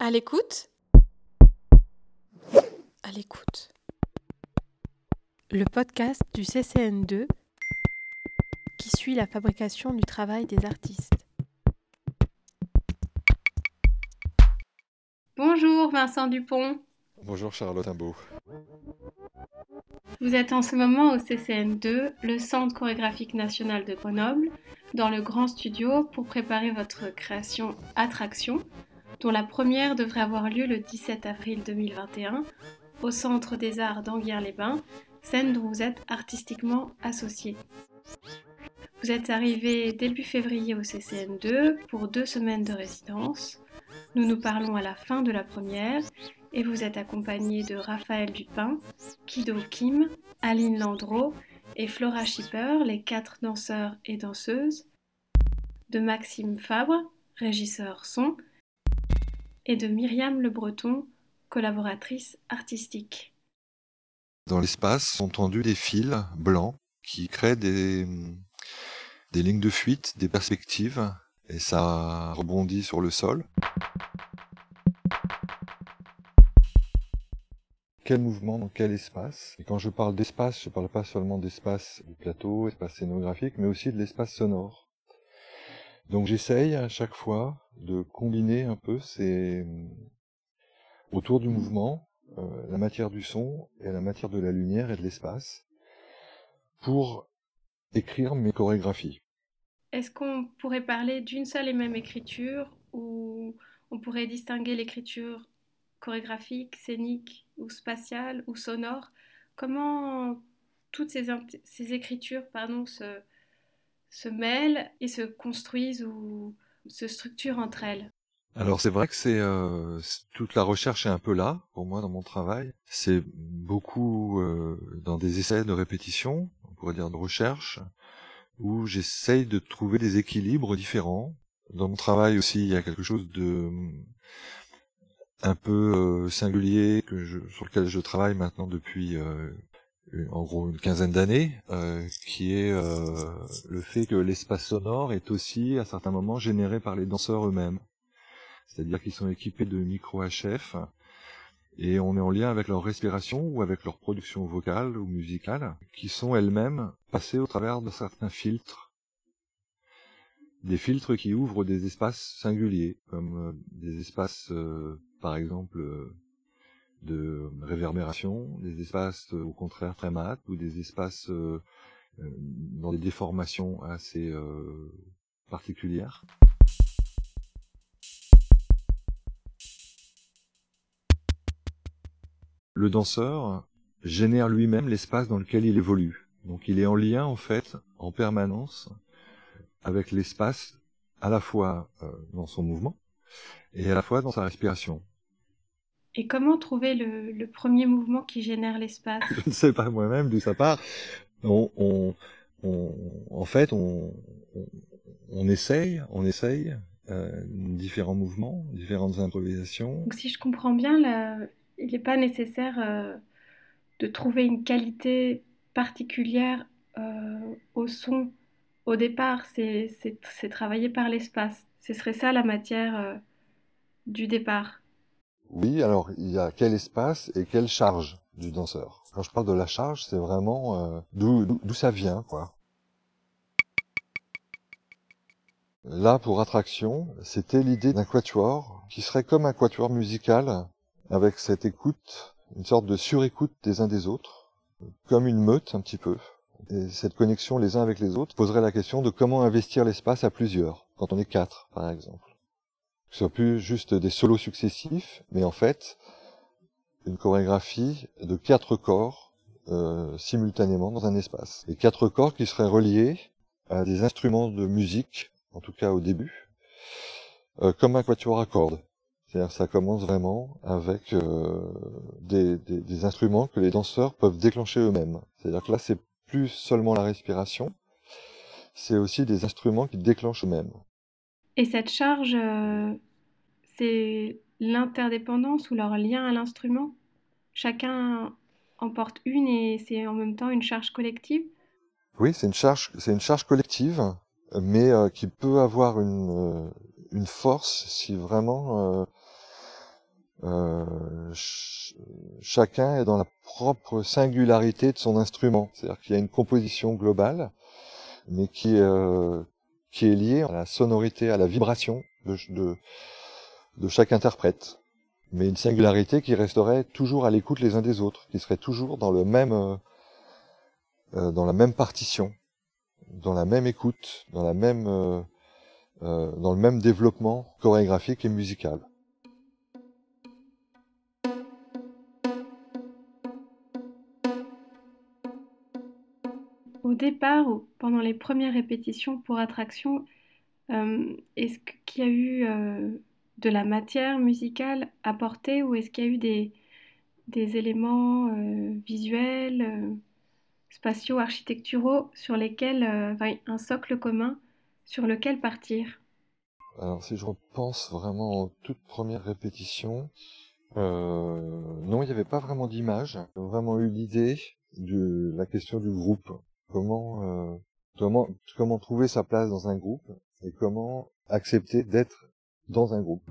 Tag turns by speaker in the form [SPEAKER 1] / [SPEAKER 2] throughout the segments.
[SPEAKER 1] À l'écoute À l'écoute. Le podcast du CCN2 qui suit la fabrication du travail des artistes. Bonjour Vincent Dupont.
[SPEAKER 2] Bonjour Charlotte Imbeau.
[SPEAKER 1] Vous êtes en ce moment au CCN2, le Centre chorégraphique national de Grenoble, dans le grand studio pour préparer votre création Attraction, dont la première devrait avoir lieu le 17 avril 2021 au Centre des Arts d'Anguières-les-Bains, scène dont vous êtes artistiquement associé. Vous êtes arrivé début février au CCN2 pour deux semaines de résidence. Nous nous parlons à la fin de la première et vous êtes accompagné de Raphaël Dupin, Kido Kim, Aline Landreau et Flora Schipper, les quatre danseurs et danseuses, de Maxime Fabre, régisseur son, et de Myriam Le Breton, collaboratrice artistique.
[SPEAKER 2] Dans l'espace sont tendus des fils blancs qui créent des, des lignes de fuite, des perspectives, et ça rebondit sur le sol. quel mouvement dans quel espace? Et quand je parle d'espace, je ne parle pas seulement d'espace du plateau, espace scénographique, mais aussi de l'espace sonore. Donc j'essaye à chaque fois de combiner un peu ces autour du mouvement, euh, la matière du son et la matière de la lumière et de l'espace pour écrire mes chorégraphies.
[SPEAKER 1] Est-ce qu'on pourrait parler d'une seule et même écriture ou on pourrait distinguer l'écriture chorégraphique, scénique ou spatiale ou sonore, comment toutes ces, ces écritures pardon, se, se mêlent et se construisent ou se structurent entre elles
[SPEAKER 2] alors c'est vrai que c'est euh, toute la recherche est un peu là pour moi dans mon travail. C'est beaucoup euh, dans des essais de répétition, on pourrait dire de recherche, où j'essaye de trouver des équilibres différents. Dans mon travail aussi, il y a quelque chose de un peu euh, singulier sur lequel je travaille maintenant depuis en gros une quinzaine d'années, euh, qui est le fait que l'espace sonore est aussi à certains moments généré par les danseurs eux-mêmes. C'est-à-dire qu'ils sont équipés de micro HF et on est en lien avec leur respiration ou avec leur production vocale ou musicale, qui sont elles-mêmes passées au travers de certains filtres. Des filtres qui ouvrent des espaces singuliers, comme des espaces par exemple euh, de réverbération, des espaces euh, au contraire très mat ou des espaces euh, dans des déformations assez particulières. Le danseur génère lui-même l'espace dans lequel il évolue. Donc il est en lien en fait en permanence avec l'espace à la fois dans son mouvement et à la fois dans sa respiration.
[SPEAKER 1] Et comment trouver le, premier mouvement qui génère l'espace?
[SPEAKER 2] Je ne sais pas moi-même d'où ça part. On, en fait, on, essaye, on essaye euh, différents mouvements, différentes improvisations.
[SPEAKER 1] Donc, si je comprends bien, il n'est pas nécessaire euh, de trouver une qualité particulière euh, au son au départ. C'est travailler par l'espace. Ce serait ça la matière du départ.
[SPEAKER 2] Oui, alors il y a quel espace et quelle charge du danseur? Quand je parle de la charge, c'est vraiment euh, d'où ça vient, quoi. Là, pour attraction, c'était l'idée d'un quatuor qui serait comme un quatuor musical avec cette écoute, une sorte de surécoute des uns des autres, comme une meute un petit peu. Et cette connexion les uns avec les autres poserait la question de comment investir l'espace à plusieurs, quand on est quatre, par exemple ce soit plus juste des solos successifs, mais en fait une chorégraphie de quatre corps euh, simultanément dans un espace. Et quatre corps qui seraient reliés à des instruments de musique, en tout cas au début, euh, comme un quatuor à cordes. C'est-à-dire ça commence vraiment avec euh, des, des, des, instruments que les danseurs peuvent déclencher eux-mêmes. C'est-à-dire que là, c'est plus seulement la respiration, c'est aussi des instruments qui déclenchent eux-mêmes.
[SPEAKER 1] Et cette charge, euh, c'est l'interdépendance ou leur lien à l'instrument? Chacun en porte une et c'est en même temps une charge collective?
[SPEAKER 2] Oui, c'est une charge, une charge collective, mais euh, qui peut avoir une, euh, une force si vraiment chacun est dans la propre singularité de son instrument. C'est-à-dire qu'il y a une composition globale, mais qui, euh, qui est liée à la sonorité, à la vibration de, de, chaque interprète. Mais une singularité qui resterait toujours à l'écoute les uns des autres, qui serait toujours dans le même, euh, euh dans la même partition, dans la même écoute, dans la même, euh dans le même développement chorégraphique et musical.
[SPEAKER 1] Au départ, pendant les premières répétitions pour attraction, euh, est-ce qu'il y a eu euh, de la matière musicale apportée ou est-ce qu'il y a eu des, éléments euh, visuels, spatiaux, architecturaux sur lesquels, un socle commun sur lequel partir?
[SPEAKER 2] Alors si je repense vraiment aux toutes premières répétitions, non, il n'y avait pas vraiment d'image. Vraiment eu l'idée de la question du groupe comment, euh, comment, comment trouver sa place dans un groupe et comment accepter d'être dans un groupe.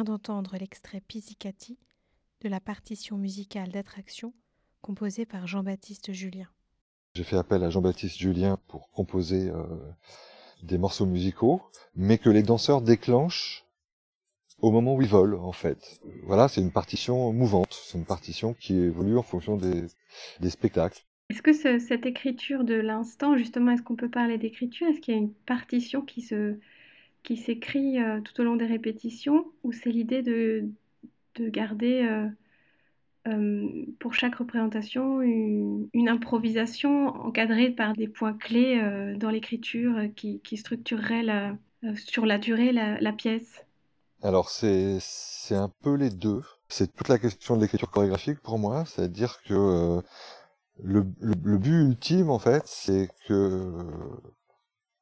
[SPEAKER 1] D'entendre l'extrait Pizzicati de la partition musicale d'attraction composée par Jean-Baptiste Julien.
[SPEAKER 2] J'ai fait appel à Jean-Baptiste Julien pour composer euh, des morceaux musicaux, mais que les danseurs déclenchent au moment où ils volent, en fait. Voilà, c'est une partition mouvante, c'est une partition qui évolue en fonction des, des spectacles.
[SPEAKER 1] Est-ce que cette écriture de l'instant, justement, est-ce qu'on peut parler d'écriture? Est-ce qu'il y a une partition qui se, qui s'écrit euh, tout au long des répétitions ou c'est l'idée de, de garder euh, euh, pour chaque représentation une, improvisation encadrée par des points clés dans l'écriture qui, qui structurerait sur la durée la, pièce
[SPEAKER 2] Alors c'est un peu les deux. C'est toute la question de l'écriture chorégraphique pour moi, c'est-à-dire que le, le, but ultime en fait, c'est que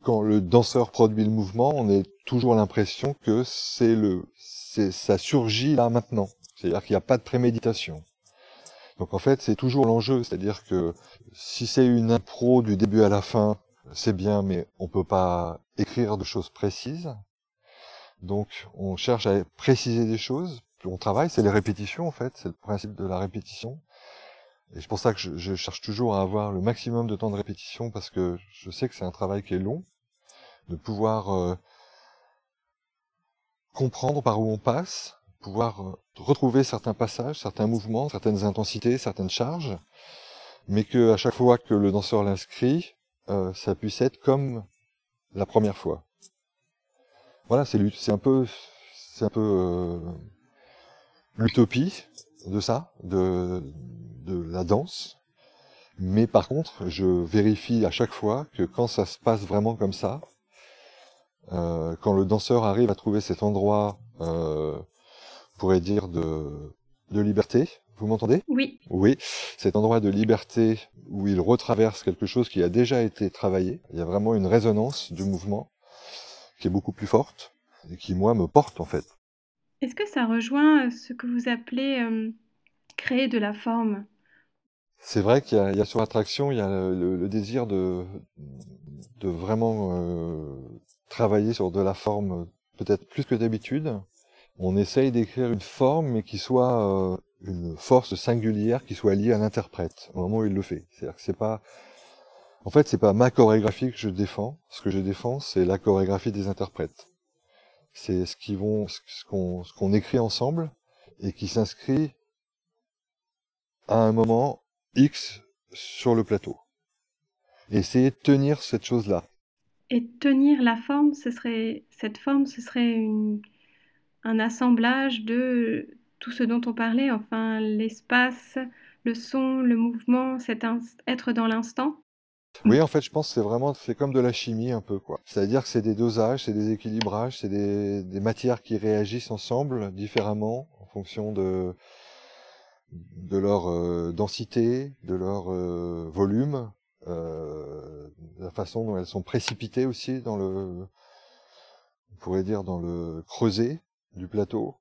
[SPEAKER 2] quand le danseur produit le mouvement, on a toujours l'impression que c'est le, c'est, ça surgit là maintenant. C'est-à-dire qu'il n'y a pas de préméditation. Donc en fait, c'est toujours l'enjeu. C'est-à-dire que si c'est une impro du début à la fin, c'est bien, mais on peut pas écrire de choses précises. Donc on cherche à préciser des choses. On travaille, c'est les répétitions en fait, c'est le principe de la répétition. Et c'est pour ça que je, je, cherche toujours à avoir le maximum de temps de répétition parce que je sais que c'est un travail qui est long, de pouvoir euh, comprendre par où on passe, pouvoir euh, retrouver certains passages, certains mouvements, certaines intensités, certaines charges, mais que à chaque fois que le danseur l'inscrit, euh, ça puisse être comme la première fois. Voilà, c'est un peu, c'est un peu l'utopie de ça, de de la danse. Mais par contre, je vérifie à chaque fois que quand ça se passe vraiment comme ça, euh, quand le danseur arrive à trouver cet endroit, euh, pourrait dire de, de liberté, vous m'entendez?
[SPEAKER 1] Oui.
[SPEAKER 2] Oui, cet endroit de liberté où il retraverse quelque chose qui a déjà été travaillé. Il y a vraiment une résonance du mouvement qui est beaucoup plus forte et qui, moi, me porte en fait.
[SPEAKER 1] Est-ce que ça rejoint ce que vous appelez euh, créer de la forme?
[SPEAKER 2] C'est vrai qu'il y, y, a sur l'attraction, il y a le, le, désir de, de vraiment euh, travailler sur de la forme peut-être plus que d'habitude. On essaye d'écrire une forme, mais qui soit euh, une force singulière qui soit liée à l'interprète au moment où il le fait. C'est-à-dire que c'est pas, en fait, c'est pas ma chorégraphie que je défends. Ce que je défends, c'est la chorégraphie des interprètes. C'est ce qu'ils vont, ce qu'on, ce qu'on écrit ensemble et qui s'inscrit à un moment X sur le plateau. essayer de tenir cette chose-là.
[SPEAKER 1] Et tenir la forme, ce serait cette forme, ce serait une, un assemblage de tout ce dont on parlait, enfin l'espace, le son, le mouvement, cet être dans l'instant.
[SPEAKER 2] Oui, en fait, je pense que c'est vraiment, c'est comme de la chimie un peu, quoi. C'est-à-dire que c'est des dosages, c'est des équilibrages, c'est des, des, matières qui réagissent ensemble différemment en fonction de de leur euh, densité, de leur euh, volume, euh, la façon dont elles sont précipitées aussi dans le, on pourrait dire dans le creuset du plateau.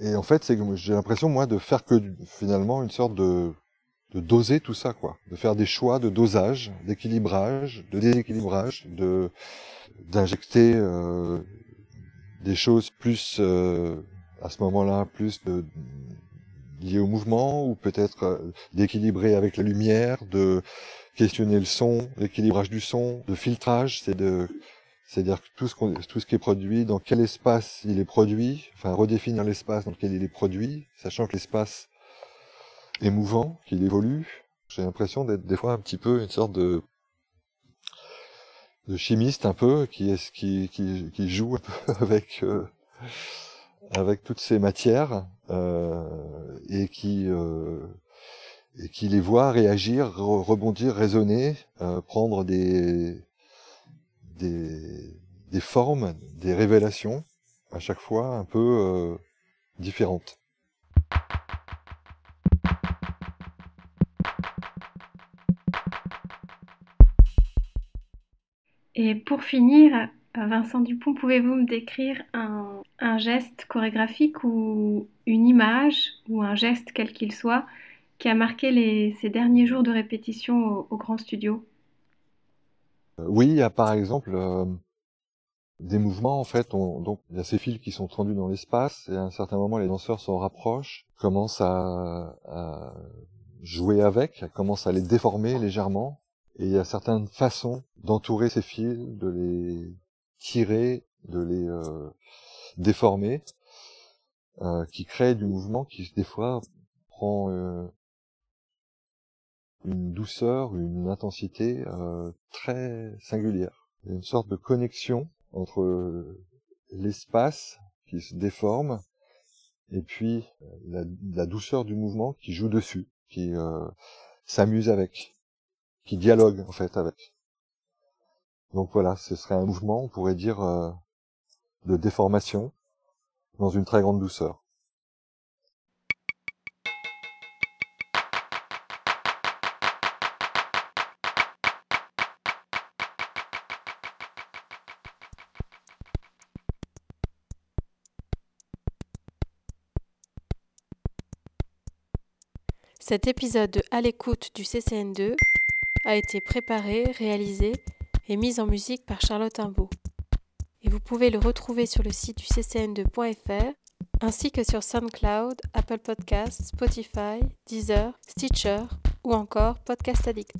[SPEAKER 2] Et en fait, c'est que j'ai l'impression moi de faire que finalement une sorte de de doser tout ça, quoi, de faire des choix de dosage, d'équilibrage, de déséquilibrage, de d'injecter euh, des choses plus euh, à ce moment-là plus de, liées au mouvement ou peut-être euh, d'équilibrer avec la lumière, de questionner le son, l'équilibrage du son, de filtrage, c'est de c'est-à-dire tout ce, qui est produit, dans quel espace il est produit, enfin redéfinir l'espace dans lequel il est produit, sachant que l'espace émouvant, qu'il évolue. J'ai l'impression d'être des fois un petit peu une sorte de chimiste un peu qui est joue un peu avec euh, avec toutes ces matières et qui euh, et qui les voit réagir, rebondir, raisonner, euh, prendre des, des formes, des révélations à chaque fois un peu euh, différentes.
[SPEAKER 1] Et pour finir, Vincent Dupont, pouvez-vous me décrire un, geste chorégraphique ou une image ou un geste quel qu'il soit qui a marqué ces derniers jours de répétition au, grand studio?
[SPEAKER 2] Euh, Oui, il y a par exemple euh, des mouvements en fait. donc il y a ces fils qui sont tendus dans l'espace et à un certain moment les danseurs s'en rapprochent, commencent à, à jouer avec, commencent à les déformer légèrement et il y a certaines façons d'entourer ces fils, de les tirer, de les euh, déformer, euh, qui créent du mouvement qui des fois prend euh, une douceur, une intensité très singulière. Il y a une sorte de connexion entre l'espace qui se déforme et puis la, douceur du mouvement qui joue dessus, qui s'amuse avec qui dialogue en fait avec. Donc voilà, ce serait un mouvement, on pourrait dire, euh, de déformation dans une très grande douceur.
[SPEAKER 1] Cet épisode de À l'écoute du CCN2 a été préparé, réalisé et mis en musique par Charlotte Imbeau. Et vous pouvez le retrouver sur le site du ccn2.fr ainsi que sur SoundCloud, Apple Podcasts, Spotify, Deezer, Stitcher ou encore Podcast Addict.